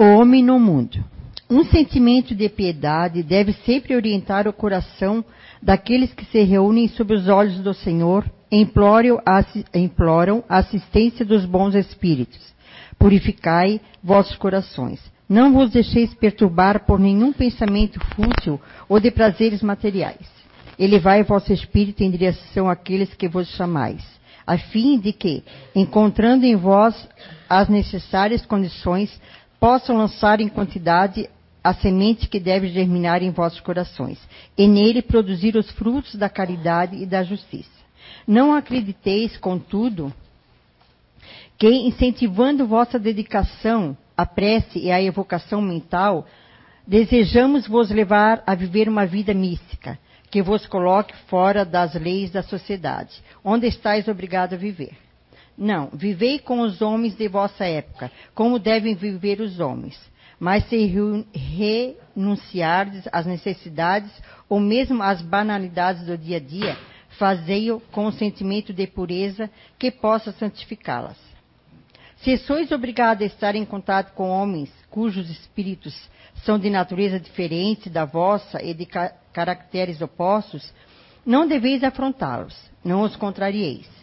O homem no mundo. Um sentimento de piedade deve sempre orientar o coração daqueles que se reúnem sob os olhos do Senhor imploram a assistência dos bons espíritos. Purificai vossos corações. Não vos deixeis perturbar por nenhum pensamento fútil ou de prazeres materiais. Elevai vosso espírito em direção àqueles que vos chamais, a fim de que, encontrando em vós as necessárias condições, possam lançar em quantidade a semente que deve germinar em vossos corações, e nele produzir os frutos da caridade e da justiça. Não acrediteis, contudo, que, incentivando vossa dedicação à prece e à evocação mental, desejamos vos levar a viver uma vida mística, que vos coloque fora das leis da sociedade, onde estáis obrigado a viver. Não, vivei com os homens de vossa época, como devem viver os homens. Mas se renunciardes às necessidades ou mesmo às banalidades do dia a dia, fazei-o com um sentimento de pureza que possa santificá-las. Se sois obrigados a estar em contato com homens cujos espíritos são de natureza diferente da vossa e de ca caracteres opostos, não deveis afrontá-los, não os contrarieis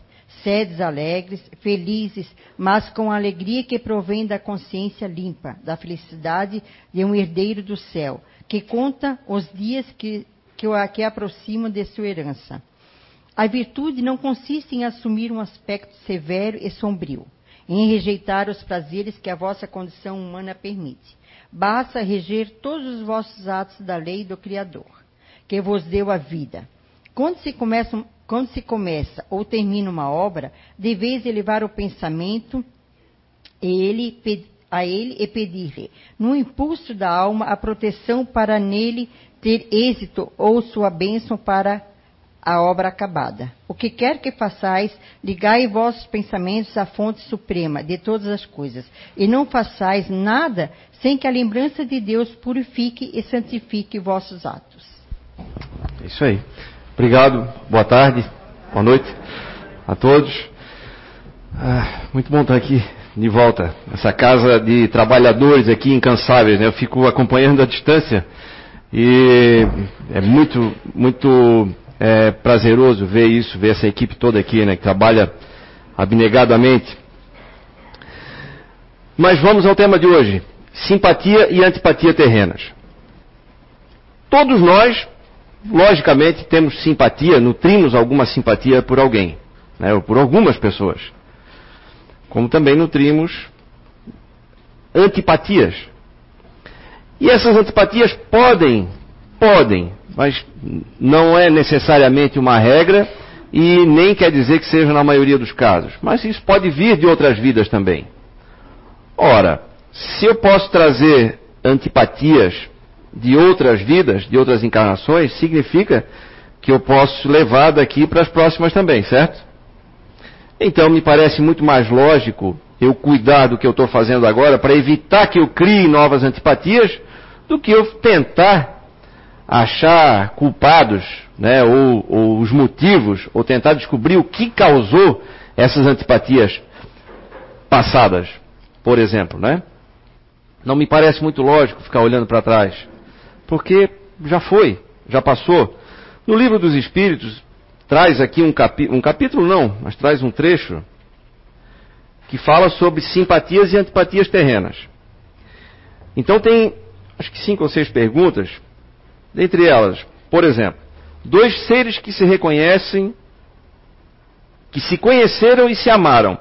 sedes alegres, felizes, mas com a alegria que provém da consciência limpa, da felicidade de um herdeiro do céu, que conta os dias que, que, que aproximam de sua herança. A virtude não consiste em assumir um aspecto severo e sombrio, em rejeitar os prazeres que a vossa condição humana permite. Basta reger todos os vossos atos da lei do Criador, que vos deu a vida. Quando se começam quando se começa ou termina uma obra, deveis elevar o pensamento ele, a ele e pedir-lhe, no impulso da alma, a proteção para nele ter êxito ou sua bênção para a obra acabada. O que quer que façais, ligai vossos pensamentos à fonte suprema de todas as coisas, e não façais nada sem que a lembrança de Deus purifique e santifique vossos atos. Isso aí. Obrigado, boa tarde, boa noite a todos. Ah, muito bom estar aqui de volta. Essa casa de trabalhadores aqui incansáveis, né? Eu fico acompanhando a distância e é muito, muito é, prazeroso ver isso, ver essa equipe toda aqui, né? Que trabalha abnegadamente. Mas vamos ao tema de hoje: simpatia e antipatia terrenas. Todos nós logicamente temos simpatia, nutrimos alguma simpatia por alguém, né, ou por algumas pessoas. Como também nutrimos antipatias. E essas antipatias podem, podem, mas não é necessariamente uma regra e nem quer dizer que seja na maioria dos casos. Mas isso pode vir de outras vidas também. Ora, se eu posso trazer antipatias de outras vidas, de outras encarnações, significa que eu posso levar daqui para as próximas também, certo? Então me parece muito mais lógico eu cuidar do que eu estou fazendo agora para evitar que eu crie novas antipatias do que eu tentar achar culpados, né, ou, ou os motivos, ou tentar descobrir o que causou essas antipatias passadas, por exemplo, né? Não me parece muito lógico ficar olhando para trás porque já foi, já passou. No livro dos Espíritos, traz aqui um, capi um capítulo, não, mas traz um trecho que fala sobre simpatias e antipatias terrenas. Então tem, acho que cinco ou seis perguntas, dentre elas, por exemplo, dois seres que se reconhecem, que se conheceram e se amaram,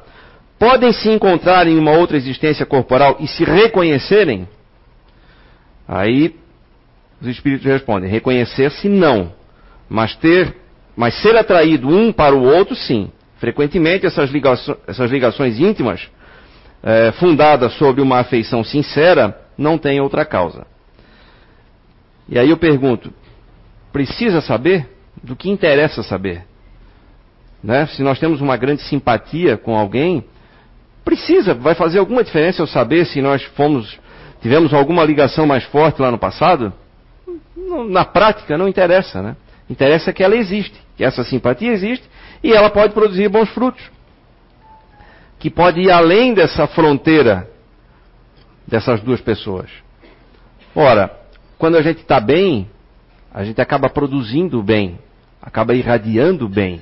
podem se encontrar em uma outra existência corporal e se reconhecerem? Aí os espíritos respondem: reconhecer-se não, mas ter, mas ser atraído um para o outro, sim. Frequentemente essas, ligações, essas ligações íntimas, é, fundadas sobre uma afeição sincera, não têm outra causa. E aí eu pergunto: precisa saber? Do que interessa saber? Né? Se nós temos uma grande simpatia com alguém, precisa, vai fazer alguma diferença eu saber se nós fomos, tivemos alguma ligação mais forte lá no passado? Na prática não interessa, né? Interessa que ela existe, que essa simpatia existe e ela pode produzir bons frutos. Que pode ir além dessa fronteira dessas duas pessoas? Ora, quando a gente está bem, a gente acaba produzindo bem, acaba irradiando bem.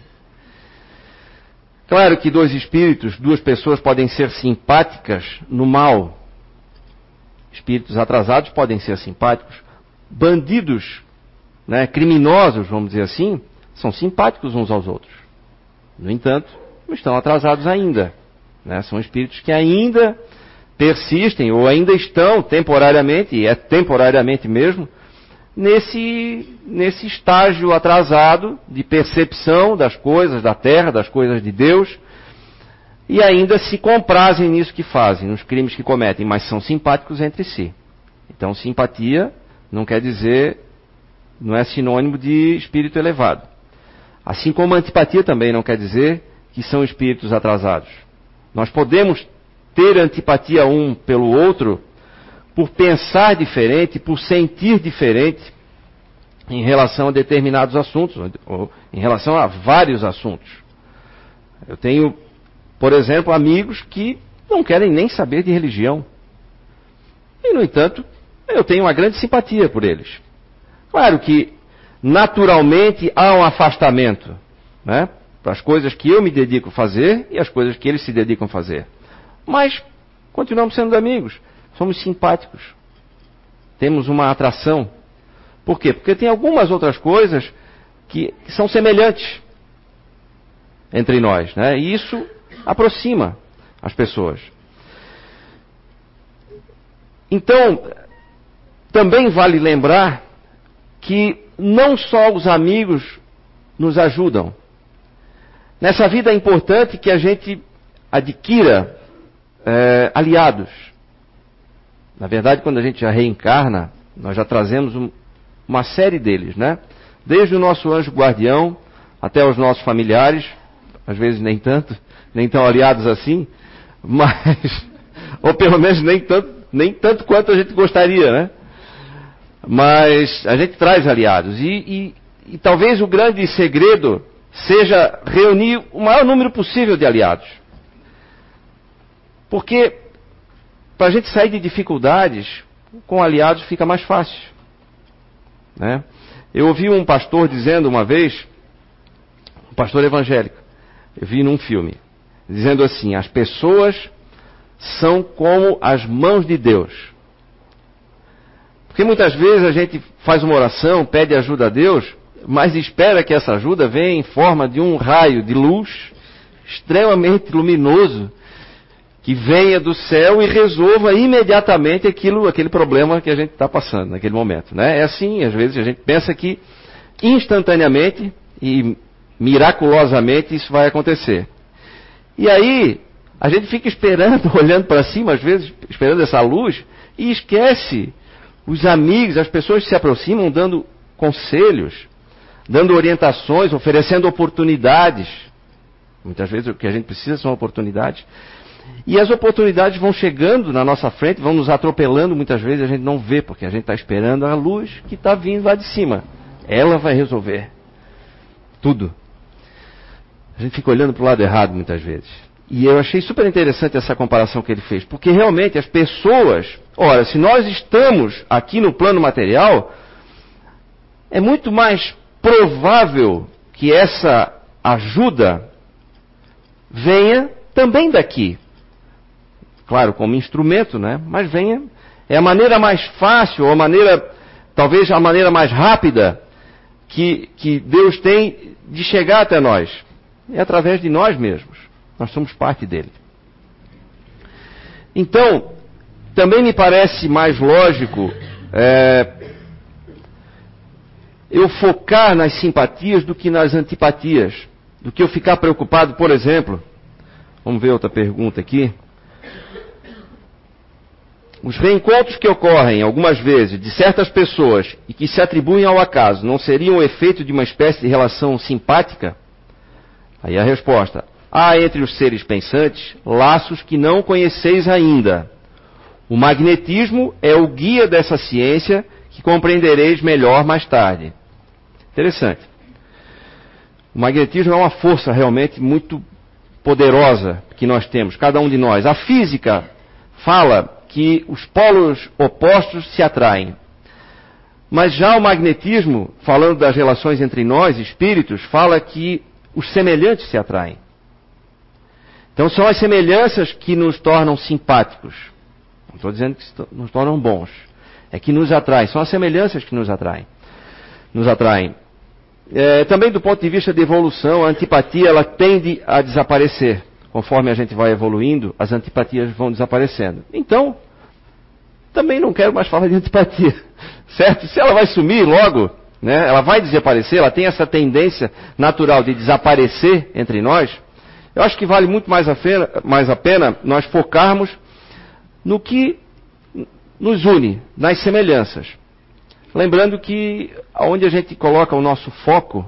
Claro que dois espíritos, duas pessoas podem ser simpáticas no mal. Espíritos atrasados podem ser simpáticos. Bandidos, né, criminosos, vamos dizer assim, são simpáticos uns aos outros. No entanto, não estão atrasados ainda. Né? São espíritos que ainda persistem ou ainda estão temporariamente, e é temporariamente mesmo, nesse, nesse estágio atrasado de percepção das coisas da terra, das coisas de Deus, e ainda se comprazem nisso que fazem, nos crimes que cometem, mas são simpáticos entre si. Então, simpatia não quer dizer, não é sinônimo de espírito elevado. Assim como antipatia também não quer dizer que são espíritos atrasados. Nós podemos ter antipatia um pelo outro por pensar diferente, por sentir diferente em relação a determinados assuntos, ou em relação a vários assuntos. Eu tenho, por exemplo, amigos que não querem nem saber de religião. E, no entanto, eu tenho uma grande simpatia por eles. Claro que, naturalmente, há um afastamento, né? Para as coisas que eu me dedico a fazer e as coisas que eles se dedicam a fazer. Mas continuamos sendo amigos, somos simpáticos, temos uma atração. Por quê? Porque tem algumas outras coisas que, que são semelhantes entre nós, né? E isso aproxima as pessoas. Então, também vale lembrar que não só os amigos nos ajudam. Nessa vida é importante que a gente adquira é, aliados. Na verdade, quando a gente já reencarna, nós já trazemos um, uma série deles, né? Desde o nosso anjo guardião até os nossos familiares, às vezes nem tanto, nem tão aliados assim, mas, ou pelo menos nem tanto, nem tanto quanto a gente gostaria, né? Mas a gente traz aliados. E, e, e talvez o grande segredo seja reunir o maior número possível de aliados. Porque para a gente sair de dificuldades, com aliados fica mais fácil. Né? Eu ouvi um pastor dizendo uma vez, um pastor evangélico, eu vi num filme, dizendo assim: as pessoas são como as mãos de Deus. Porque muitas vezes a gente faz uma oração, pede ajuda a Deus, mas espera que essa ajuda venha em forma de um raio de luz extremamente luminoso que venha do céu e resolva imediatamente aquilo, aquele problema que a gente está passando naquele momento. Né? É assim, às vezes a gente pensa que instantaneamente e miraculosamente isso vai acontecer. E aí a gente fica esperando, olhando para cima, às vezes, esperando essa luz, e esquece os amigos, as pessoas se aproximam dando conselhos, dando orientações, oferecendo oportunidades. Muitas vezes o que a gente precisa são oportunidades. E as oportunidades vão chegando na nossa frente, vão nos atropelando muitas vezes, a gente não vê, porque a gente está esperando a luz que está vindo lá de cima. Ela vai resolver tudo. A gente fica olhando para o lado errado muitas vezes. E eu achei super interessante essa comparação que ele fez, porque realmente as pessoas, ora, se nós estamos aqui no plano material, é muito mais provável que essa ajuda venha também daqui claro, como instrumento, né? Mas venha. É a maneira mais fácil, ou a maneira, talvez a maneira mais rápida que, que Deus tem de chegar até nós. É através de nós mesmos. Nós somos parte dele. Então, também me parece mais lógico é, eu focar nas simpatias do que nas antipatias. Do que eu ficar preocupado, por exemplo. Vamos ver outra pergunta aqui. Os reencontros que ocorrem algumas vezes de certas pessoas e que se atribuem ao acaso não seriam o efeito de uma espécie de relação simpática? Aí a resposta: há entre os seres pensantes laços que não conheceis ainda. O magnetismo é o guia dessa ciência que compreendereis melhor mais tarde. Interessante. O magnetismo é uma força realmente muito poderosa que nós temos, cada um de nós. A física fala que os polos opostos se atraem. Mas já o magnetismo, falando das relações entre nós, espíritos, fala que os semelhantes se atraem. Então são as semelhanças que nos tornam simpáticos. Não estou dizendo que nos tornam bons. É que nos atraem. São as semelhanças que nos atraem. Nos atraem. É, também do ponto de vista de evolução, a antipatia ela tende a desaparecer. Conforme a gente vai evoluindo, as antipatias vão desaparecendo. Então, também não quero mais falar de antipatia. Certo? Se ela vai sumir logo, né, ela vai desaparecer, ela tem essa tendência natural de desaparecer entre nós, eu acho que vale muito mais a, pena, mais a pena nós focarmos no que nos une, nas semelhanças. Lembrando que onde a gente coloca o nosso foco,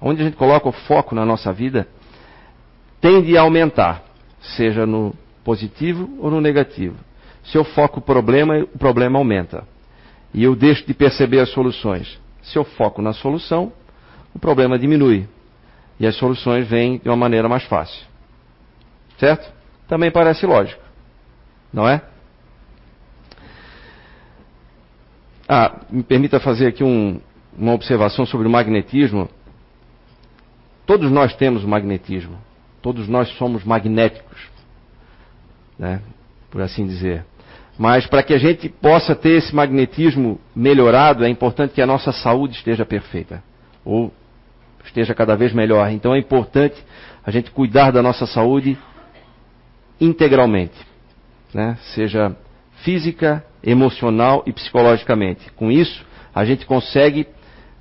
onde a gente coloca o foco na nossa vida, tende a aumentar, seja no positivo ou no negativo. Se eu foco o problema, o problema aumenta. E eu deixo de perceber as soluções. Se eu foco na solução, o problema diminui. E as soluções vêm de uma maneira mais fácil. Certo? Também parece lógico. Não é? Ah, me permita fazer aqui um, uma observação sobre o magnetismo. Todos nós temos magnetismo. Todos nós somos magnéticos. Né? Por assim dizer. Mas para que a gente possa ter esse magnetismo melhorado, é importante que a nossa saúde esteja perfeita. Ou esteja cada vez melhor. Então é importante a gente cuidar da nossa saúde integralmente. Né? Seja física, emocional e psicologicamente. Com isso, a gente consegue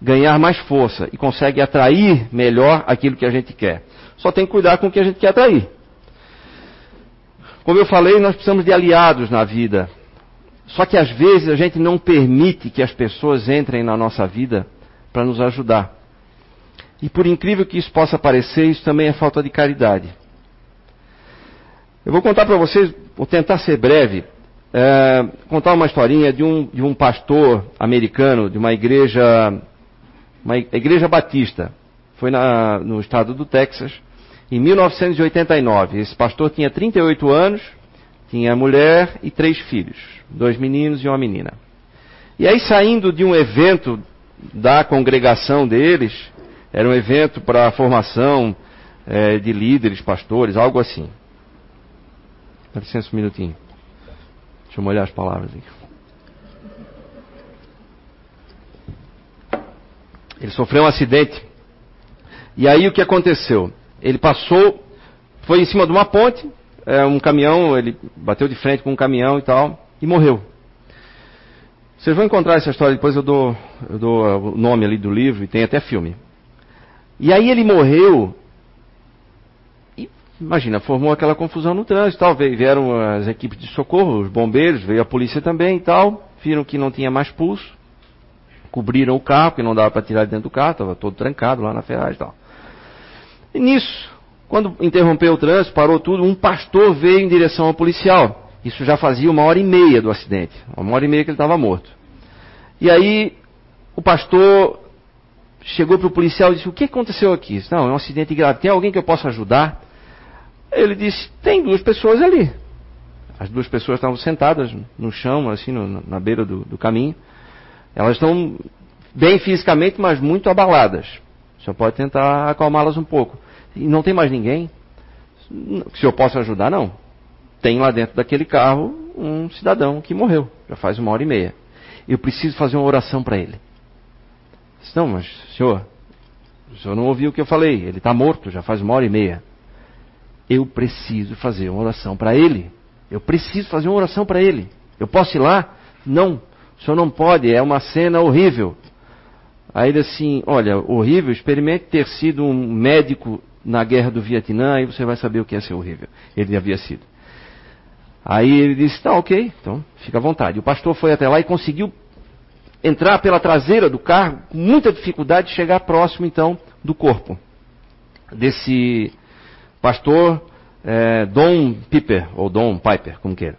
ganhar mais força e consegue atrair melhor aquilo que a gente quer. Só tem que cuidar com o que a gente quer atrair. Como eu falei, nós precisamos de aliados na vida. Só que às vezes a gente não permite que as pessoas entrem na nossa vida para nos ajudar. E por incrível que isso possa parecer, isso também é falta de caridade. Eu vou contar para vocês, vou tentar ser breve, é, contar uma historinha de um, de um pastor americano de uma igreja, uma igreja batista. Foi na, no estado do Texas em 1989. Esse pastor tinha 38 anos, tinha mulher e três filhos, dois meninos e uma menina. E aí, saindo de um evento da congregação deles, era um evento para a formação é, de líderes, pastores, algo assim. Dá licença um minutinho. Deixa eu molhar as palavras aqui. Ele sofreu um acidente. E aí o que aconteceu? Ele passou, foi em cima de uma ponte, é, um caminhão, ele bateu de frente com um caminhão e tal, e morreu. Vocês vão encontrar essa história, depois eu dou, eu dou o nome ali do livro, e tem até filme. E aí ele morreu, e imagina, formou aquela confusão no trânsito tal, vieram as equipes de socorro, os bombeiros, veio a polícia também e tal, viram que não tinha mais pulso, cobriram o carro, que não dava para tirar de dentro do carro, estava todo trancado lá na ferragem e tal. E nisso, quando interrompeu o trânsito, parou tudo, um pastor veio em direção ao policial. Isso já fazia uma hora e meia do acidente. Uma hora e meia que ele estava morto. E aí, o pastor chegou para o policial e disse: O que aconteceu aqui? Disse, Não, é um acidente grave. Tem alguém que eu possa ajudar? Ele disse: Tem duas pessoas ali. As duas pessoas estavam sentadas no chão, assim, no, na beira do, do caminho. Elas estão bem fisicamente, mas muito abaladas. O senhor pode tentar acalmá-las um pouco. E não tem mais ninguém? Se eu posso ajudar, não. Tem lá dentro daquele carro um cidadão que morreu, já faz uma hora e meia. Eu preciso fazer uma oração para ele. Disse, não, mas senhor, o senhor não ouviu o que eu falei. Ele está morto, já faz uma hora e meia. Eu preciso fazer uma oração para ele. Eu preciso fazer uma oração para ele. Eu posso ir lá? Não. O senhor não pode, é uma cena horrível. Aí ele assim, olha, horrível, experimente ter sido um médico na guerra do Vietnã, aí você vai saber o que é ser horrível. Ele havia sido. Aí ele disse, tá ok, então fica à vontade. O pastor foi até lá e conseguiu entrar pela traseira do carro, com muita dificuldade, chegar próximo então do corpo desse pastor é, Dom Piper, ou Dom Piper, como queira.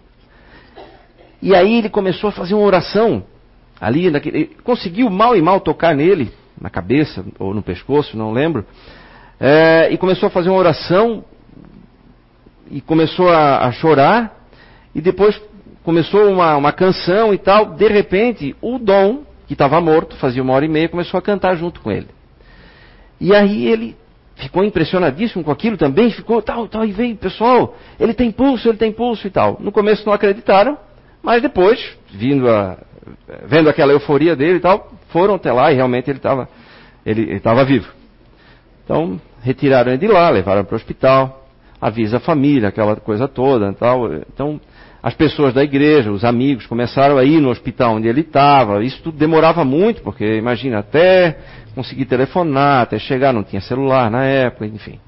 E aí ele começou a fazer uma oração ali, naquele, conseguiu mal e mal tocar nele, na cabeça ou no pescoço, não lembro, é, e começou a fazer uma oração e começou a, a chorar e depois começou uma, uma canção e tal. De repente, o Dom, que estava morto, fazia uma hora e meia, começou a cantar junto com ele. E aí ele ficou impressionadíssimo com aquilo também, ficou tal, tal, e veio, pessoal, ele tem pulso, ele tem pulso e tal. No começo não acreditaram, mas depois, vindo a, vendo aquela euforia dele e tal, foram até lá e realmente ele estava ele estava vivo. Então, retiraram ele de lá, levaram para o hospital, avisa a família, aquela coisa toda. Tal. Então, as pessoas da igreja, os amigos, começaram a ir no hospital onde ele estava. Isso tudo demorava muito, porque imagina, até conseguir telefonar, até chegar, não tinha celular na época, enfim.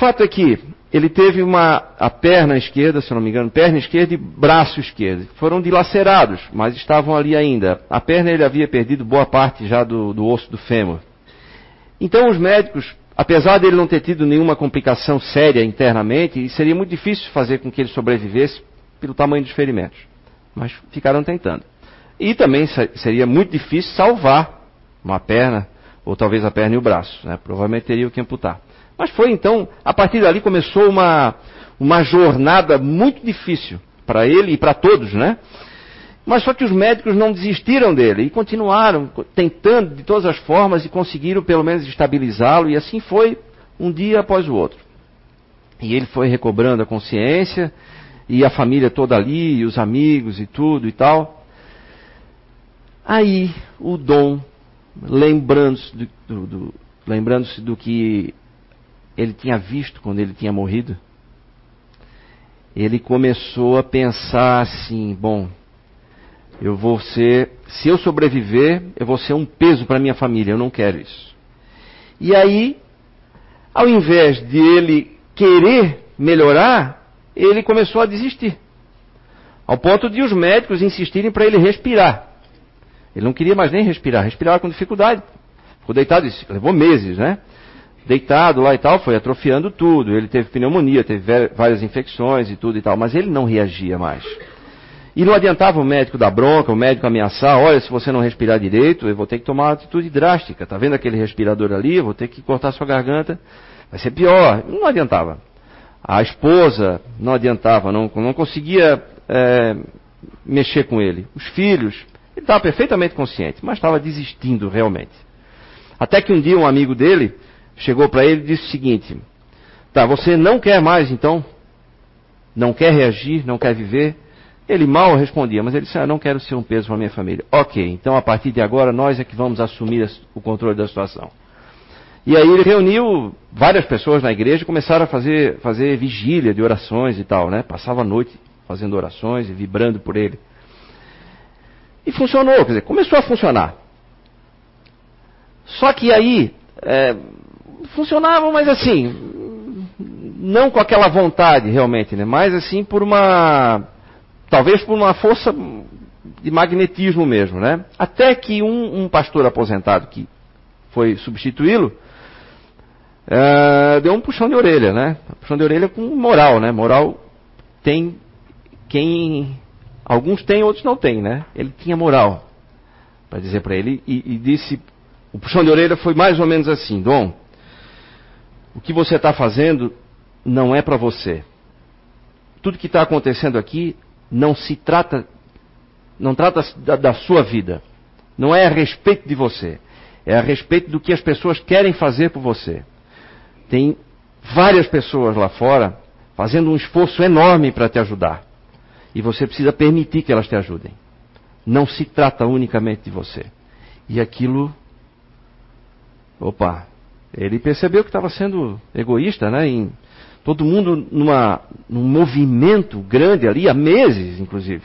Fato é que ele teve uma a perna esquerda, se não me engano, perna esquerda e braço esquerdo. Foram dilacerados, mas estavam ali ainda. A perna ele havia perdido boa parte já do, do osso do fêmur. Então os médicos Apesar dele não ter tido nenhuma complicação séria internamente, seria muito difícil fazer com que ele sobrevivesse pelo tamanho dos ferimentos. Mas ficaram tentando. E também seria muito difícil salvar uma perna, ou talvez a perna e o braço. Né? Provavelmente teria que amputar. Mas foi então, a partir dali começou uma, uma jornada muito difícil para ele e para todos, né? Mas só que os médicos não desistiram dele e continuaram tentando de todas as formas e conseguiram pelo menos estabilizá-lo e assim foi um dia após o outro. E ele foi recobrando a consciência e a família toda ali, e os amigos e tudo e tal. Aí o Dom, lembrando-se do, do, do, lembrando do que ele tinha visto quando ele tinha morrido, ele começou a pensar assim: bom, eu vou ser, se eu sobreviver, eu vou ser um peso para minha família, eu não quero isso. E aí, ao invés de ele querer melhorar, ele começou a desistir. Ao ponto de os médicos insistirem para ele respirar. Ele não queria mais nem respirar, respirava com dificuldade. Ficou deitado, levou meses, né? Deitado lá e tal, foi atrofiando tudo. Ele teve pneumonia, teve várias infecções e tudo e tal, mas ele não reagia mais. E não adiantava o médico dar bronca, o médico ameaçar, olha, se você não respirar direito, eu vou ter que tomar uma atitude drástica. Tá vendo aquele respirador ali? Eu vou ter que cortar sua garganta. Vai ser pior. Não adiantava. A esposa não adiantava, não, não conseguia é, mexer com ele. Os filhos, ele estava perfeitamente consciente, mas estava desistindo realmente. Até que um dia um amigo dele chegou para ele e disse o seguinte: Tá, você não quer mais então? Não quer reagir, não quer viver? Ele mal respondia, mas ele disse: ah, não quero ser um peso para minha família. Ok, então a partir de agora nós é que vamos assumir o controle da situação. E aí ele reuniu várias pessoas na igreja e começaram a fazer, fazer vigília de orações e tal, né? Passava a noite fazendo orações e vibrando por ele. E funcionou, quer dizer, começou a funcionar. Só que aí é, funcionava, mas assim, não com aquela vontade realmente, né? Mas assim por uma talvez por uma força de magnetismo mesmo, né? Até que um, um pastor aposentado que foi substituí-lo uh, deu um puxão de orelha, né? Puxão de orelha com moral, né? Moral tem quem alguns têm, outros não têm, né? Ele tinha moral para dizer para ele e, e disse o puxão de orelha foi mais ou menos assim, Dom, o que você está fazendo não é para você. Tudo que está acontecendo aqui não se trata, não trata da, da sua vida. Não é a respeito de você. É a respeito do que as pessoas querem fazer por você. Tem várias pessoas lá fora fazendo um esforço enorme para te ajudar. E você precisa permitir que elas te ajudem. Não se trata unicamente de você. E aquilo. Opa! Ele percebeu que estava sendo egoísta, né? Em todo mundo numa, num movimento grande ali, há meses, inclusive.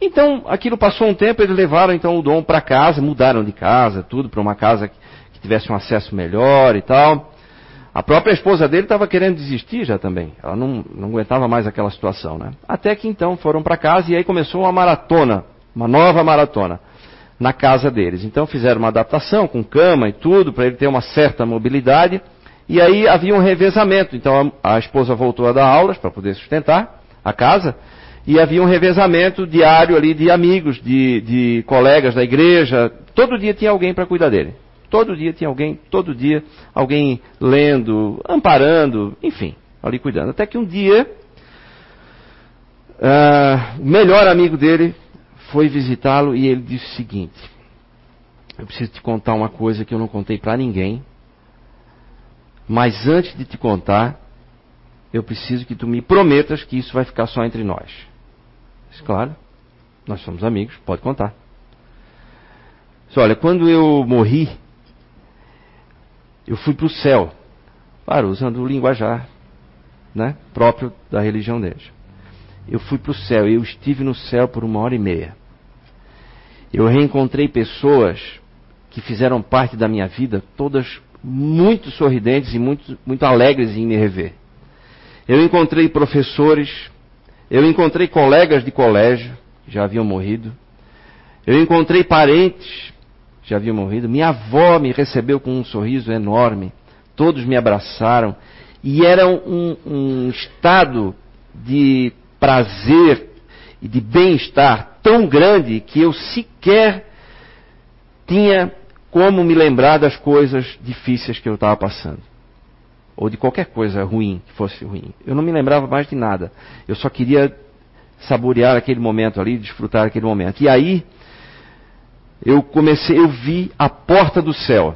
Então, aquilo passou um tempo, eles levaram então o Dom para casa, mudaram de casa, tudo, para uma casa que, que tivesse um acesso melhor e tal. A própria esposa dele estava querendo desistir já também. Ela não, não aguentava mais aquela situação, né? Até que então foram para casa e aí começou uma maratona, uma nova maratona na casa deles. Então fizeram uma adaptação com cama e tudo para ele ter uma certa mobilidade. E aí havia um revezamento. Então a, a esposa voltou a dar aulas para poder sustentar a casa. E havia um revezamento diário ali de amigos, de, de colegas da igreja. Todo dia tinha alguém para cuidar dele. Todo dia tinha alguém, todo dia alguém lendo, amparando, enfim, ali cuidando. Até que um dia uh, o melhor amigo dele foi visitá-lo e ele disse o seguinte: Eu preciso te contar uma coisa que eu não contei para ninguém, mas antes de te contar, eu preciso que tu me prometas que isso vai ficar só entre nós. Disse, claro, nós somos amigos, pode contar. Disse, olha, quando eu morri, eu fui para o céu. Claro, usando o linguajar né, próprio da religião deles. Eu fui para o céu eu estive no céu por uma hora e meia. Eu reencontrei pessoas que fizeram parte da minha vida, todas muito sorridentes e muito, muito alegres em me rever. Eu encontrei professores, eu encontrei colegas de colégio que já haviam morrido. Eu encontrei parentes já haviam morrido. Minha avó me recebeu com um sorriso enorme. Todos me abraçaram. E era um, um estado de prazer e de bem-estar tão grande que eu sequer tinha como me lembrar das coisas difíceis que eu estava passando. Ou de qualquer coisa ruim que fosse ruim. Eu não me lembrava mais de nada. Eu só queria saborear aquele momento ali, desfrutar aquele momento. E aí, eu comecei, eu vi a porta do céu.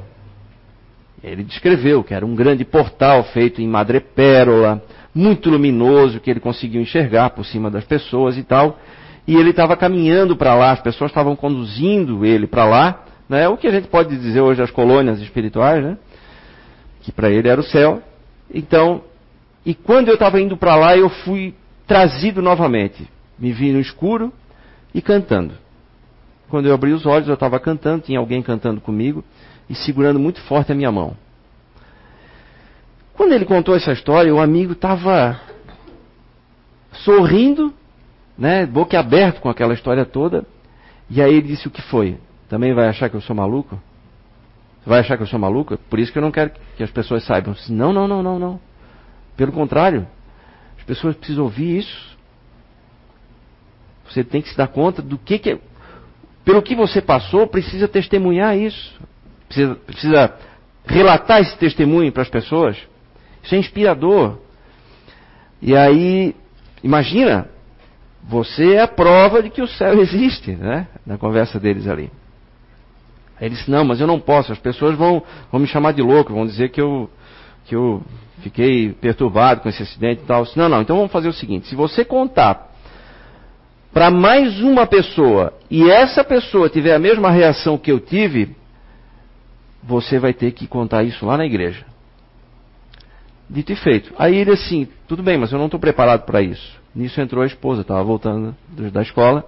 Ele descreveu que era um grande portal feito em madrepérola, muito luminoso, que ele conseguiu enxergar por cima das pessoas e tal. E ele estava caminhando para lá, as pessoas estavam conduzindo ele para lá, né? o que a gente pode dizer hoje as colônias espirituais, né? que para ele era o céu. Então, e quando eu estava indo para lá, eu fui trazido novamente. Me vi no escuro e cantando. Quando eu abri os olhos, eu estava cantando, tinha alguém cantando comigo e segurando muito forte a minha mão. Quando ele contou essa história, o amigo estava sorrindo, né, boca aberta com aquela história toda. E aí ele disse: O que foi? Também vai achar que eu sou maluco? Vai achar que eu sou maluco? Por isso que eu não quero que as pessoas saibam. Não, não, não, não, não. Pelo contrário, as pessoas precisam ouvir isso. Você tem que se dar conta do que, que é. Pelo que você passou, precisa testemunhar isso. Precisa, precisa relatar esse testemunho para as pessoas. Isso é inspirador. E aí, imagina, você é a prova de que o céu existe, né? Na conversa deles ali. Aí ele disse, não, mas eu não posso, as pessoas vão, vão me chamar de louco, vão dizer que eu, que eu fiquei perturbado com esse acidente e tal. Disse, não, não, então vamos fazer o seguinte, se você contar para mais uma pessoa e essa pessoa tiver a mesma reação que eu tive, você vai ter que contar isso lá na igreja. Dito e feito. Aí ele assim, tudo bem, mas eu não estou preparado para isso. Nisso entrou a esposa, estava voltando da escola.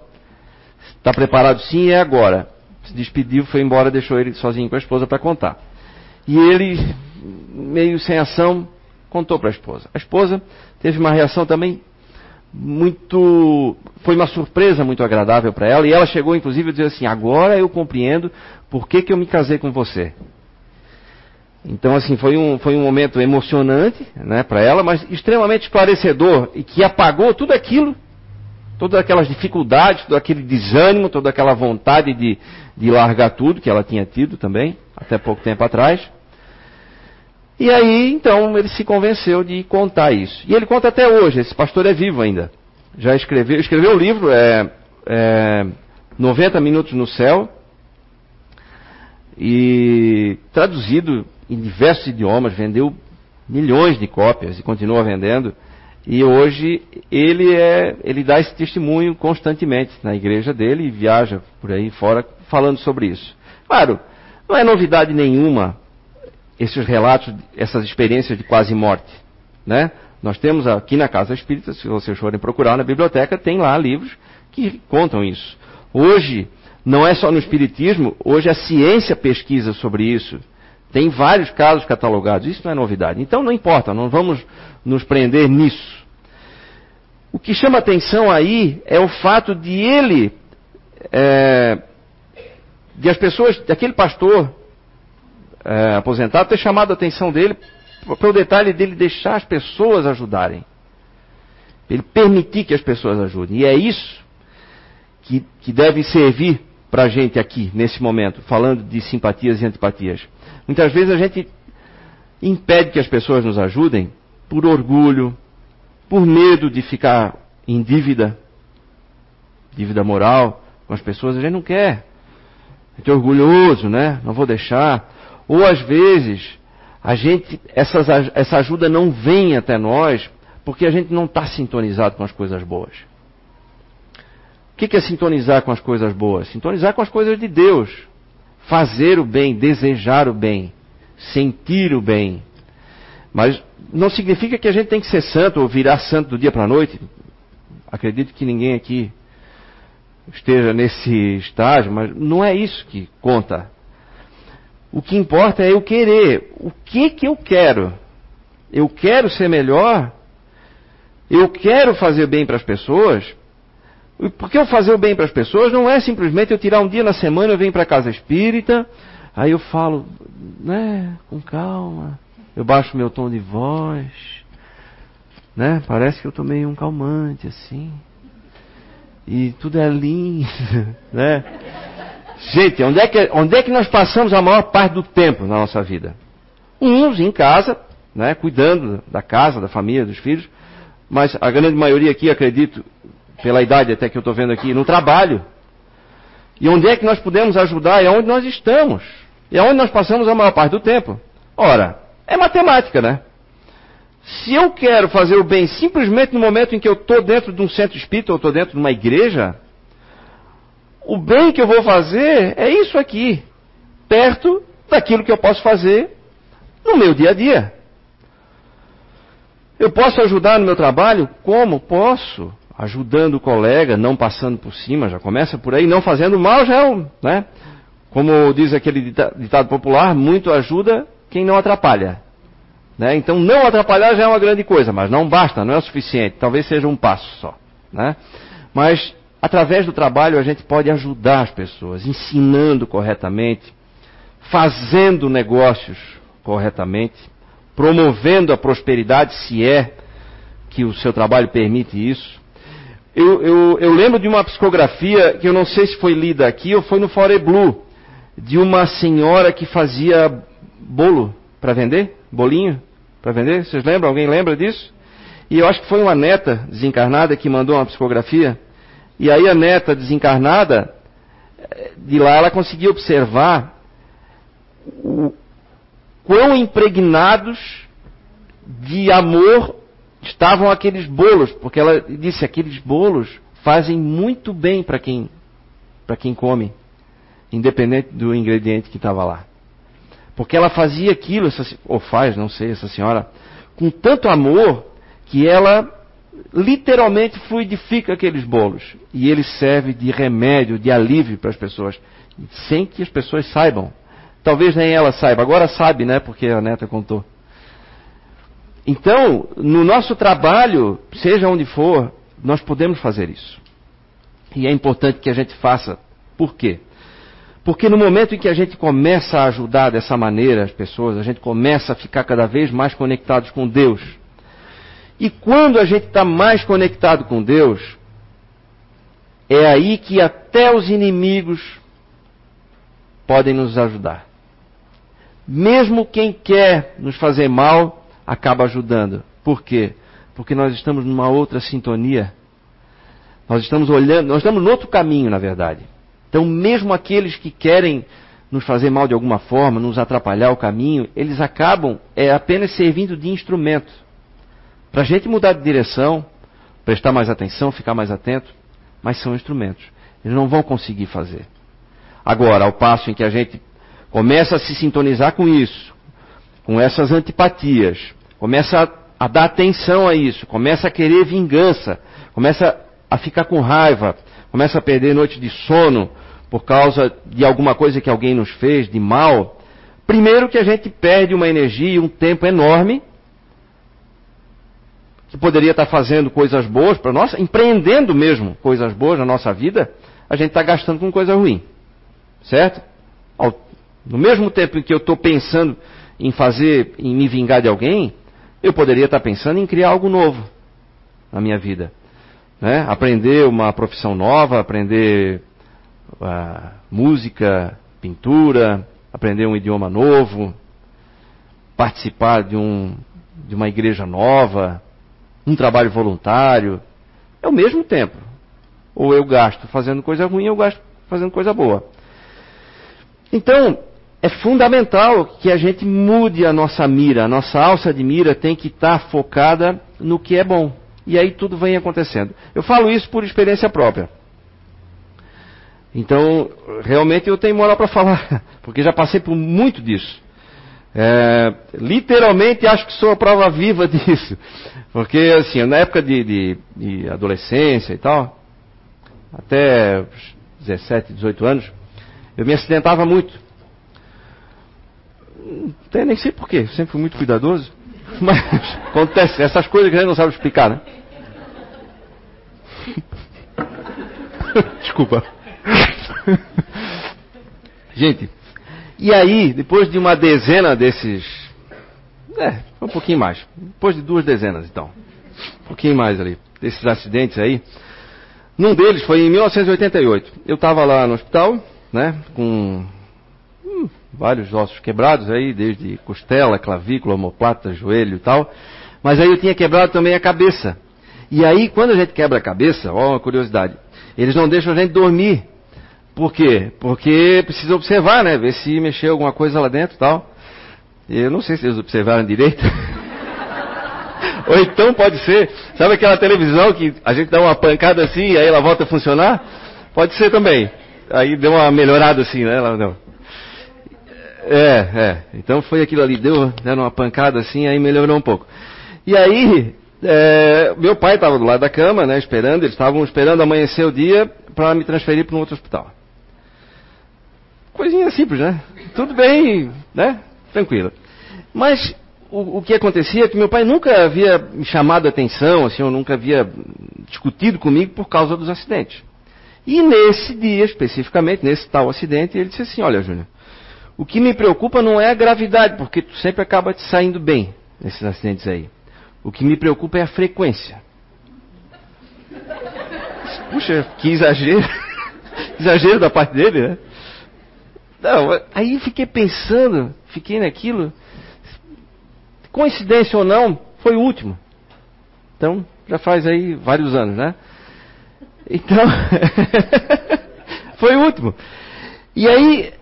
Está preparado sim, é agora. Se despediu, foi embora, deixou ele sozinho com a esposa para contar. E ele, meio sem ação, contou para a esposa. A esposa teve uma reação também muito. Foi uma surpresa muito agradável para ela. E ela chegou, inclusive, a dizer assim: Agora eu compreendo por que, que eu me casei com você. Então, assim, foi um, foi um momento emocionante né, para ela, mas extremamente esclarecedor e que apagou tudo aquilo, todas aquelas dificuldades, todo aquele desânimo, toda aquela vontade de, de largar tudo que ela tinha tido também, até pouco tempo atrás. E aí, então, ele se convenceu de contar isso. E ele conta até hoje, esse pastor é vivo ainda. Já escreveu, escreveu um livro, é, é 90 Minutos no Céu, e traduzido em diversos idiomas, vendeu milhões de cópias e continua vendendo. E hoje ele é, ele dá esse testemunho constantemente na igreja dele e viaja por aí fora falando sobre isso. Claro, não é novidade nenhuma esses relatos, essas experiências de quase morte, né? Nós temos aqui na Casa Espírita, se vocês forem procurar na biblioteca, tem lá livros que contam isso. Hoje, não é só no Espiritismo, hoje a ciência pesquisa sobre isso. Tem vários casos catalogados, isso não é novidade. Então não importa, não vamos nos prender nisso. O que chama atenção aí é o fato de ele, é, de as pessoas, daquele pastor é, aposentado, ter chamado a atenção dele para o detalhe dele deixar as pessoas ajudarem. Ele permitir que as pessoas ajudem. E é isso que, que deve servir para a gente aqui, nesse momento, falando de simpatias e antipatias. Muitas vezes a gente impede que as pessoas nos ajudem por orgulho, por medo de ficar em dívida dívida moral com as pessoas, a gente não quer. A gente é orgulhoso, né? Não vou deixar. Ou às vezes, a gente, essas, essa ajuda não vem até nós porque a gente não está sintonizado com as coisas boas. O que é sintonizar com as coisas boas? Sintonizar com as coisas de Deus. Fazer o bem, desejar o bem, sentir o bem. Mas não significa que a gente tem que ser santo ou virar santo do dia para a noite. Acredito que ninguém aqui esteja nesse estágio, mas não é isso que conta. O que importa é eu querer. O que que eu quero? Eu quero ser melhor? Eu quero fazer bem para as pessoas? Porque eu fazer o bem para as pessoas não é simplesmente eu tirar um dia na semana, eu venho para a casa espírita, aí eu falo, né, com calma, eu baixo meu tom de voz, né, parece que eu tomei um calmante assim, e tudo é lindo, né. Gente, onde é, que, onde é que nós passamos a maior parte do tempo na nossa vida? Uns em casa, né, cuidando da casa, da família, dos filhos, mas a grande maioria aqui, acredito, pela idade até que eu estou vendo aqui, no trabalho. E onde é que nós podemos ajudar? É onde nós estamos. É onde nós passamos a maior parte do tempo. Ora, é matemática, né? Se eu quero fazer o bem simplesmente no momento em que eu estou dentro de um centro espírita ou estou dentro de uma igreja, o bem que eu vou fazer é isso aqui, perto daquilo que eu posso fazer no meu dia a dia. Eu posso ajudar no meu trabalho? Como? Posso. Ajudando o colega, não passando por cima, já começa por aí, não fazendo mal já é um, né? Como diz aquele ditado popular, muito ajuda quem não atrapalha. Né? Então não atrapalhar já é uma grande coisa, mas não basta, não é o suficiente. Talvez seja um passo só. Né? Mas Através do trabalho a gente pode ajudar as pessoas, ensinando corretamente, fazendo negócios corretamente, promovendo a prosperidade, se é que o seu trabalho permite isso. Eu, eu, eu, lembro de uma psicografia que eu não sei se foi lida aqui ou foi no Fore Blue, de uma senhora que fazia bolo para vender, bolinho para vender. Vocês lembram? Alguém lembra disso? E eu acho que foi uma neta desencarnada que mandou uma psicografia. E aí a neta desencarnada, de lá ela conseguia observar o quão impregnados de amor estavam aqueles bolos, porque ela disse aqueles bolos fazem muito bem para quem para quem come, independente do ingrediente que estava lá. Porque ela fazia aquilo, essa, ou faz, não sei, essa senhora, com tanto amor que ela literalmente fluidifica aqueles bolos. E ele serve de remédio, de alívio para as pessoas, sem que as pessoas saibam. Talvez nem ela saiba, agora sabe, né? Porque a neta contou. Então, no nosso trabalho, seja onde for, nós podemos fazer isso. E é importante que a gente faça. Por quê? Porque no momento em que a gente começa a ajudar dessa maneira as pessoas, a gente começa a ficar cada vez mais conectados com Deus e quando a gente está mais conectado com Deus, é aí que até os inimigos podem nos ajudar. Mesmo quem quer nos fazer mal, acaba ajudando. Por quê? Porque nós estamos numa outra sintonia. Nós estamos olhando, nós estamos no outro caminho, na verdade. Então, mesmo aqueles que querem nos fazer mal de alguma forma, nos atrapalhar o caminho, eles acabam é, apenas servindo de instrumento. Para a gente mudar de direção, prestar mais atenção, ficar mais atento, mas são instrumentos. Eles não vão conseguir fazer. Agora, ao passo em que a gente começa a se sintonizar com isso, com essas antipatias, começa a, a dar atenção a isso, começa a querer vingança, começa a ficar com raiva, começa a perder noite de sono por causa de alguma coisa que alguém nos fez de mal, primeiro que a gente perde uma energia e um tempo enorme que poderia estar fazendo coisas boas para nós, empreendendo mesmo coisas boas na nossa vida, a gente está gastando com coisa ruim. Certo? no mesmo tempo em que eu estou pensando em fazer, em me vingar de alguém, eu poderia estar pensando em criar algo novo na minha vida. Né? Aprender uma profissão nova, aprender uh, música, pintura, aprender um idioma novo, participar de, um, de uma igreja nova, um trabalho voluntário. É o mesmo tempo. Ou eu gasto fazendo coisa ruim, eu gasto fazendo coisa boa. Então, é fundamental que a gente mude a nossa mira. A nossa alça de mira tem que estar tá focada no que é bom. E aí tudo vem acontecendo. Eu falo isso por experiência própria. Então, realmente eu tenho moral para falar, porque já passei por muito disso. É, literalmente acho que sou a prova viva disso. Porque, assim, na época de, de, de adolescência e tal, até 17, 18 anos, eu me acidentava muito. Até nem sei porquê, sempre fui muito cuidadoso. Mas acontece, essas coisas que a gente não sabe explicar, né? Desculpa. gente, e aí, depois de uma dezena desses. É, um pouquinho mais. Depois de duas dezenas, então. Um pouquinho mais ali. Desses acidentes aí. Num deles foi em 1988. Eu estava lá no hospital, né? Com hum, vários ossos quebrados aí, desde costela, clavícula, omoplata, joelho e tal. Mas aí eu tinha quebrado também a cabeça. E aí, quando a gente quebra a cabeça, ó, uma curiosidade, eles não deixam a gente dormir por quê? Porque precisa observar, né? Ver se mexeu alguma coisa lá dentro e tal. Eu não sei se eles observaram direito. Ou então pode ser, sabe aquela televisão que a gente dá uma pancada assim e aí ela volta a funcionar? Pode ser também. Aí deu uma melhorada assim, né? Ela não. É, é. Então foi aquilo ali, deu, deram uma pancada assim, aí melhorou um pouco. E aí, é, meu pai estava do lado da cama, né, esperando, eles estavam esperando amanhecer o dia para me transferir para um outro hospital. Coisinha simples, né? Tudo bem, né? Tranquilo. Mas o, o, que acontecia é que meu pai nunca havia me chamado a atenção, assim, ou nunca havia discutido comigo por causa dos acidentes. E nesse dia, especificamente, nesse tal acidente, ele disse assim, olha, Júnior, o que me preocupa não é a gravidade, porque tu sempre acaba te saindo bem nesses acidentes aí. O que me preocupa é a frequência. Puxa, que exagero. exagero da parte dele, né? Não, aí fiquei pensando, fiquei naquilo. Coincidência ou não, foi o último. Então, já faz aí vários anos, né? Então, foi o último. E aí,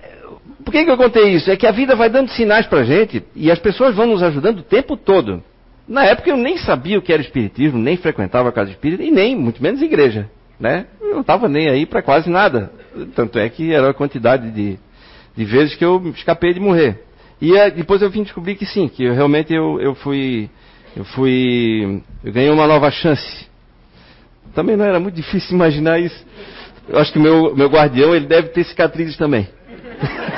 por que, que eu contei isso? É que a vida vai dando sinais pra gente e as pessoas vão nos ajudando o tempo todo. Na época eu nem sabia o que era espiritismo, nem frequentava a casa espírita e nem, muito menos, igreja. Né? Eu não estava nem aí para quase nada. Tanto é que era a quantidade de de vezes que eu escapei de morrer. E é, depois eu vim descobrir que sim, que eu, realmente eu, eu fui, eu fui, eu ganhei uma nova chance. Também não era muito difícil imaginar isso. Eu acho que o meu, meu guardião, ele deve ter cicatrizes também.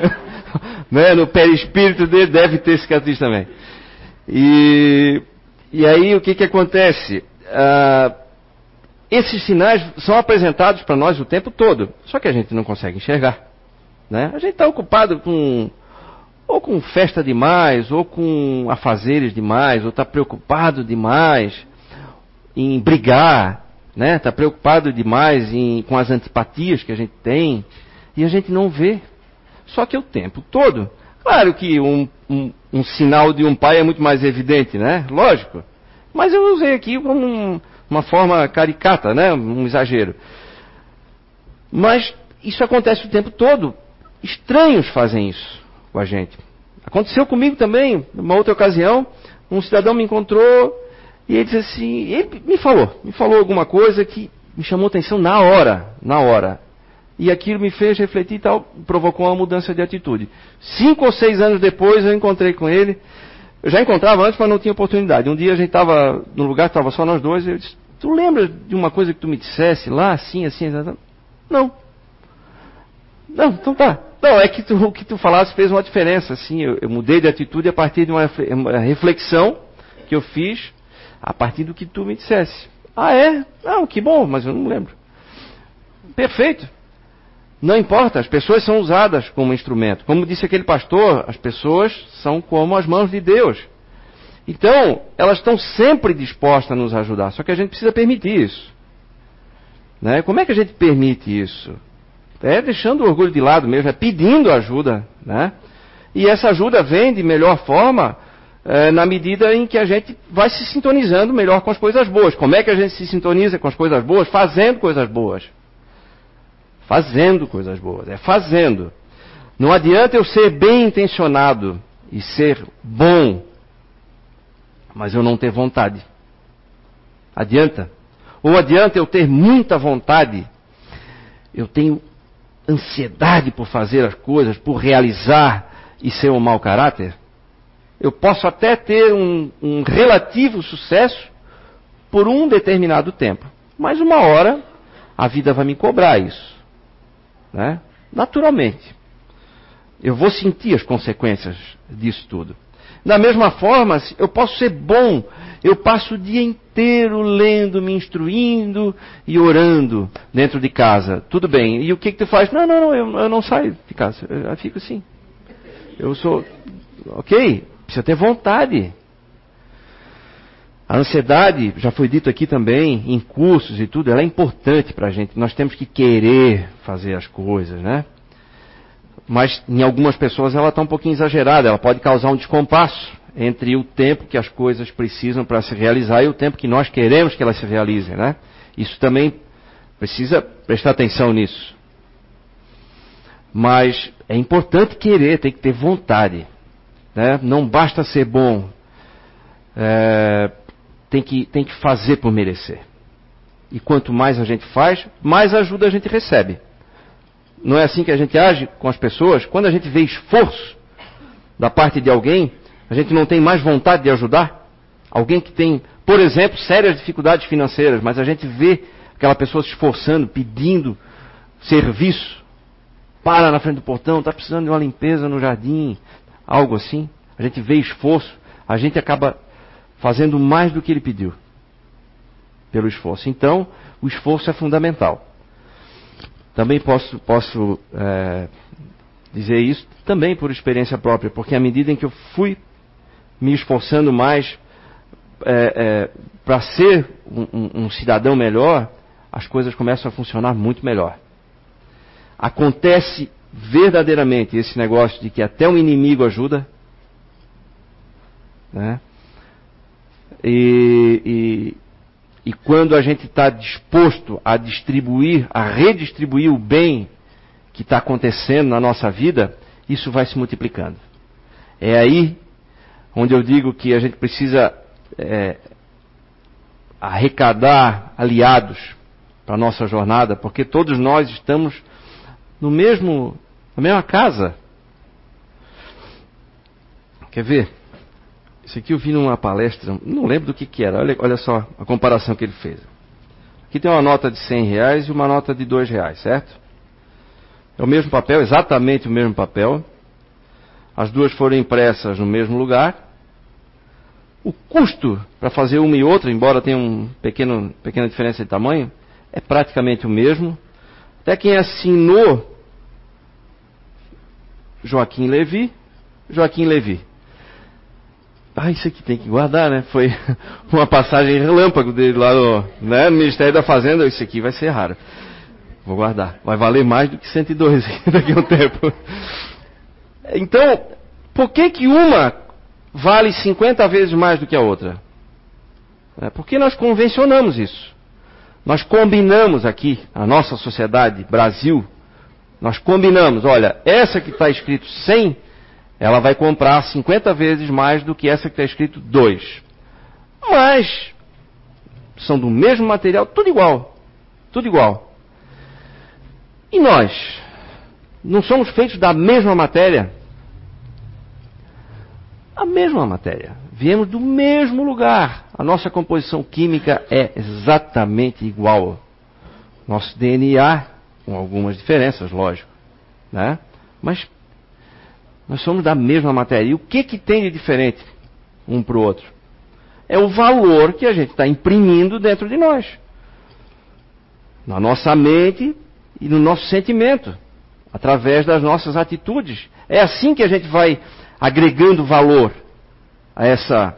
né? No perispírito dele deve ter cicatrizes também. E, e aí o que que acontece? Ah, esses sinais são apresentados para nós o tempo todo, só que a gente não consegue enxergar. Né? A gente está ocupado com ou com festa demais, ou com afazeres demais, ou está preocupado demais em brigar, né? Está preocupado demais em, com as antipatias que a gente tem e a gente não vê. Só que o tempo todo. Claro que um, um, um sinal de um pai é muito mais evidente, né? Lógico. Mas eu usei aqui como um, uma forma caricata, né? Um exagero. Mas isso acontece o tempo todo estranhos fazem isso com a gente. Aconteceu comigo também, numa outra ocasião, um cidadão me encontrou e ele disse assim, ele me falou, me falou alguma coisa que me chamou atenção na hora, na hora. E aquilo me fez refletir e tal, provocou uma mudança de atitude. Cinco ou seis anos depois eu encontrei com ele. Eu já encontrava antes, mas não tinha oportunidade. Um dia a gente estava no lugar, estava só nós dois, e eu disse, tu lembra de uma coisa que tu me dissesse lá, assim, assim, assim? Não. Não, então tá. Não, é que tu, o que tu falaste fez uma diferença, assim, eu, eu, mudei de atitude a partir de uma, uma, reflexão que eu fiz a partir do que tu me dissesse. Ah, é? Não, que bom, mas eu não lembro. Perfeito. Não importa, as pessoas são usadas como instrumento. Como disse aquele pastor, as pessoas são como as mãos de Deus. Então, elas estão sempre dispostas a nos ajudar, só que a gente precisa permitir isso. Né? Como é que a gente permite isso? é deixando o orgulho de lado mesmo, é pedindo ajuda, né? E essa ajuda vem de melhor forma é, na medida em que a gente vai se sintonizando melhor com as coisas boas. Como é que a gente se sintoniza com as coisas boas? Fazendo coisas boas. Fazendo coisas boas. É fazendo. Não adianta eu ser bem intencionado e ser bom, mas eu não ter vontade. Adianta? Ou adianta eu ter muita vontade, eu tenho ansiedade por fazer as coisas, por realizar e ser um mau caráter? Eu posso até ter um, um relativo sucesso por um determinado tempo, mas uma hora a vida vai me cobrar isso. Né? Naturalmente. Eu vou sentir as consequências disso tudo. Da mesma forma, eu posso ser bom. Eu passo o dia inteiro lendo, me instruindo e orando dentro de casa. Tudo bem. E o que, que tu faz? Não, não, não, eu, eu não saio de casa. Eu, eu fico assim. Eu sou. Ok, Precisa ter vontade. A ansiedade, já foi dito aqui também, em cursos e tudo, ela é importante para a gente. Nós temos que querer fazer as coisas, né? Mas em algumas pessoas ela está um pouquinho exagerada. Ela pode causar um descompasso entre o tempo que as coisas precisam para se realizar e o tempo que nós queremos que elas se realizem, né? Isso também precisa prestar atenção nisso. Mas é importante querer, tem que ter vontade. Né? Não basta ser bom, é, tem, que, tem que fazer por merecer. E quanto mais a gente faz, mais ajuda a gente recebe. Não é assim que a gente age com as pessoas? Quando a gente vê esforço da parte de alguém, a gente não tem mais vontade de ajudar? Alguém que tem, por exemplo, sérias dificuldades financeiras, mas a gente vê aquela pessoa se esforçando, pedindo serviço, para na frente do portão, está precisando de uma limpeza no jardim, algo assim, a gente vê esforço, a gente acaba fazendo mais do que ele pediu pelo esforço. Então, o esforço é fundamental. Também posso, posso é, dizer isso também por experiência própria, porque à medida em que eu fui me esforçando mais é, é, para ser um, um, cidadão melhor, as coisas começam a funcionar muito melhor. Acontece verdadeiramente esse negócio de que até um inimigo ajuda, né? E, e, e quando a gente está disposto a distribuir, a redistribuir o bem que está acontecendo na nossa vida, isso vai se multiplicando. É aí onde eu digo que a gente precisa é, arrecadar aliados para a nossa jornada, porque todos nós estamos no mesmo, na mesma casa. Quer ver? Isso aqui eu vi numa palestra, não lembro do que, que era. Olha, olha só a comparação que ele fez. Aqui tem uma nota de 100 reais e uma nota de 2 reais, certo? É o mesmo papel, exatamente o mesmo papel. As duas foram impressas no mesmo lugar. O custo para fazer uma e outra, embora tenha uma pequena diferença de tamanho, é praticamente o mesmo. Até quem assinou Joaquim Levi, Joaquim Levi. Ah, isso aqui tem que guardar, né? Foi uma passagem relâmpago dele lá no, né, no Ministério da Fazenda. Isso aqui vai ser raro. Vou guardar. Vai valer mais do que 102 daqui a um tempo. Então, por que que uma vale 50 vezes mais do que a outra? É porque nós convencionamos isso. Nós combinamos aqui, a nossa sociedade, Brasil, nós combinamos, olha, essa que está escrito 100, ela vai comprar 50 vezes mais do que essa que está escrito 2. Mas são do mesmo material, tudo igual. Tudo igual. E nós? Não somos feitos da mesma matéria? A mesma matéria. Viemos do mesmo lugar. A nossa composição química é exatamente igual. Nosso DNA com algumas diferenças, lógico, né? Mas nós somos da mesma matéria. E o que, que tem de diferente um para o outro? É o valor que a gente está imprimindo dentro de nós. Na nossa mente e no nosso sentimento. Através das nossas atitudes. É assim que a gente vai agregando valor a essa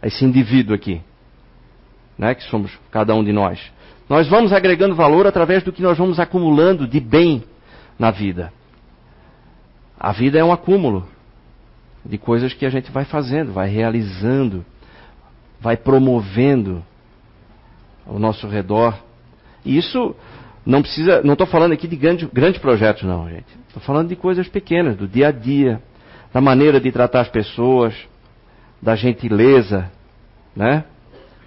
a esse indivíduo aqui, né, que somos cada um de nós. Nós vamos agregando valor através do que nós vamos acumulando de bem na vida. A vida é um acúmulo. de coisas que a gente vai fazendo, vai realizando, vai promovendo ao nosso redor. E isso não precisa, não estou falando aqui de grandes grande projetos, não, gente. Estou falando de coisas pequenas, do dia a dia, da maneira de tratar as pessoas, da gentileza, né?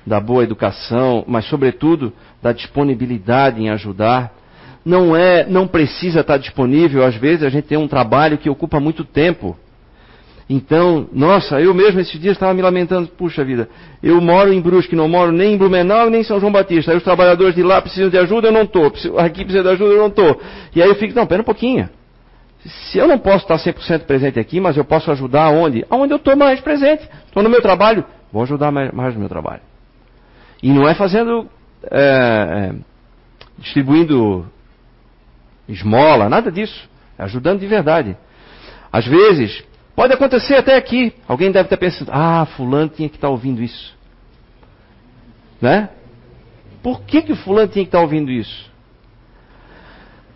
da boa educação, mas sobretudo da disponibilidade em ajudar. Não é, não precisa estar disponível. Às vezes a gente tem um trabalho que ocupa muito tempo. Então, nossa, eu mesmo esses dias estava me lamentando, puxa vida, eu moro em Brusque, não moro nem em Blumenau nem em São João Batista. Aí os trabalhadores de lá precisam de ajuda, eu não estou. Aqui precisa de ajuda, eu não estou. E aí eu fico, não, pera um pouquinho. Se eu não posso estar 100% presente aqui, mas eu posso ajudar aonde? Aonde eu estou mais presente. Estou no meu trabalho, vou ajudar mais, mais no meu trabalho. E não é fazendo, é, é, distribuindo esmola, nada disso. É ajudando de verdade. Às vezes, pode acontecer até aqui. Alguém deve estar pensando, ah, fulano tinha que estar ouvindo isso. Né? Por que, que o fulano tinha que estar ouvindo isso?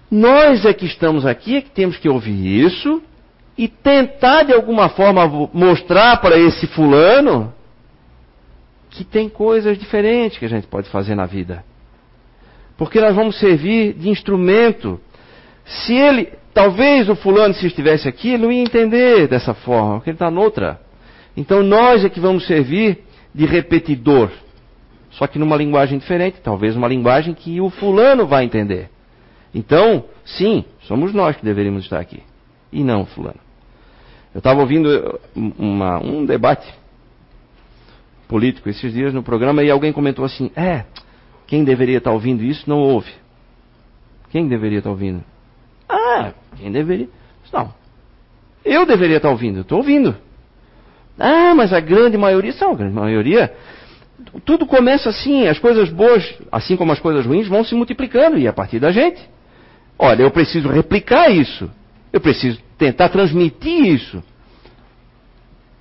Nós é que estamos aqui, é que temos que ouvir isso e tentar de alguma forma mostrar para esse fulano que tem coisas diferentes que a gente pode fazer na vida. Porque nós vamos servir de instrumento. Se ele, talvez o fulano, se estivesse aqui, ele não ia entender dessa forma, porque ele está noutra. Então nós é que vamos servir de repetidor. Só que numa linguagem diferente, talvez uma linguagem que o fulano vai entender. Então, sim, somos nós que deveríamos estar aqui. E não fulano. Eu estava ouvindo uma, um debate político esses dias no programa e alguém comentou assim: é, quem deveria estar ouvindo isso não ouve. Quem deveria estar ouvindo? Quem deveria? Não. Eu deveria estar ouvindo, estou ouvindo. Ah, mas a grande maioria, são a grande maioria. Tudo começa assim, as coisas boas, assim como as coisas ruins, vão se multiplicando e a partir da gente. Olha, eu preciso replicar isso. Eu preciso tentar transmitir isso.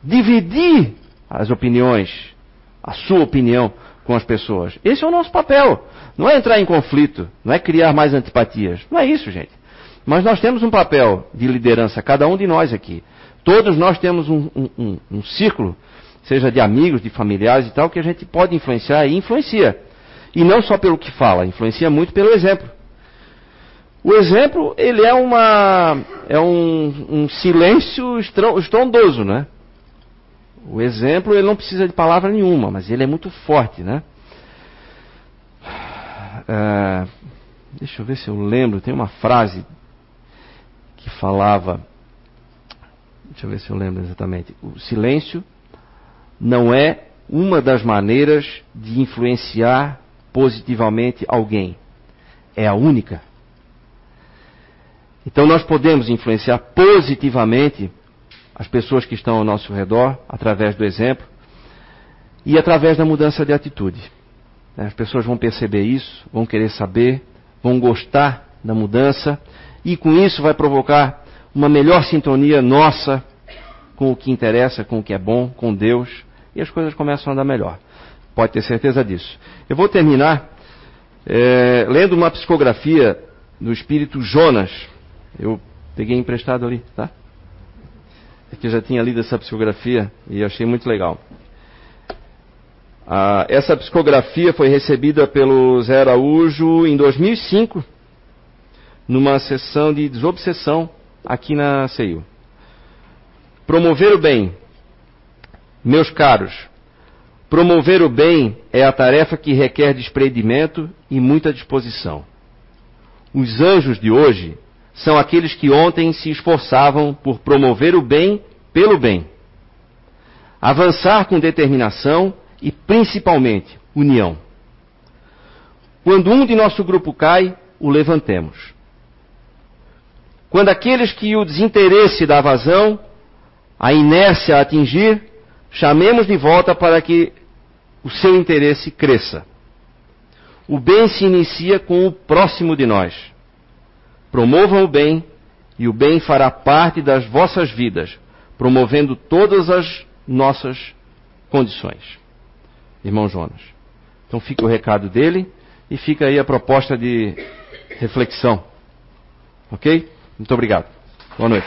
Dividir as opiniões a sua opinião com as pessoas. Esse é o nosso papel. Não é entrar em conflito, não é criar mais antipatias. Não é isso, gente. Mas nós temos um papel de liderança, cada um de nós aqui. Todos nós temos um, um, um, um círculo, seja de amigos, de familiares e tal, que a gente pode influenciar e influencia. E não só pelo que fala, influencia muito pelo exemplo. O exemplo, ele é uma é um, um silêncio estrondoso, né? O exemplo, ele não precisa de palavra nenhuma, mas ele é muito forte, né? É, deixa eu ver se eu lembro, tem uma frase falava. Deixa eu ver se eu lembro exatamente. O silêncio não é uma das maneiras de influenciar positivamente alguém. É a única. Então nós podemos influenciar positivamente as pessoas que estão ao nosso redor, através do exemplo e através da mudança de atitude. As pessoas vão perceber isso, vão querer saber, vão gostar da mudança e com isso vai provocar uma melhor sintonia nossa com o que interessa, com o que é bom, com Deus e as coisas começam a andar melhor. Pode ter certeza disso. Eu vou terminar é, lendo uma psicografia do espírito Jonas. Eu peguei emprestado ali, tá? é que eu já tinha lido essa psicografia e achei muito legal. Ah, essa psicografia foi recebida pelo Zé Araújo em 2005, numa sessão de desobsessão aqui na CEIU. Promover o bem. Meus caros, promover o bem é a tarefa que requer desprendimento e muita disposição. Os anjos de hoje são aqueles que ontem se esforçavam por promover o bem pelo bem. Avançar com determinação e, principalmente, união. Quando um de nosso grupo cai, o levantemos. Quando aqueles que o desinteresse dá vazão, a inércia a atingir, chamemos de volta para que o seu interesse cresça. O bem se inicia com o próximo de nós. Promovam o bem, e o bem fará parte das vossas vidas, promovendo todas as nossas condições. Irmão Jonas. Então fica o recado dele e fica aí a proposta de reflexão. Ok? Muito obrigado. Boa noite.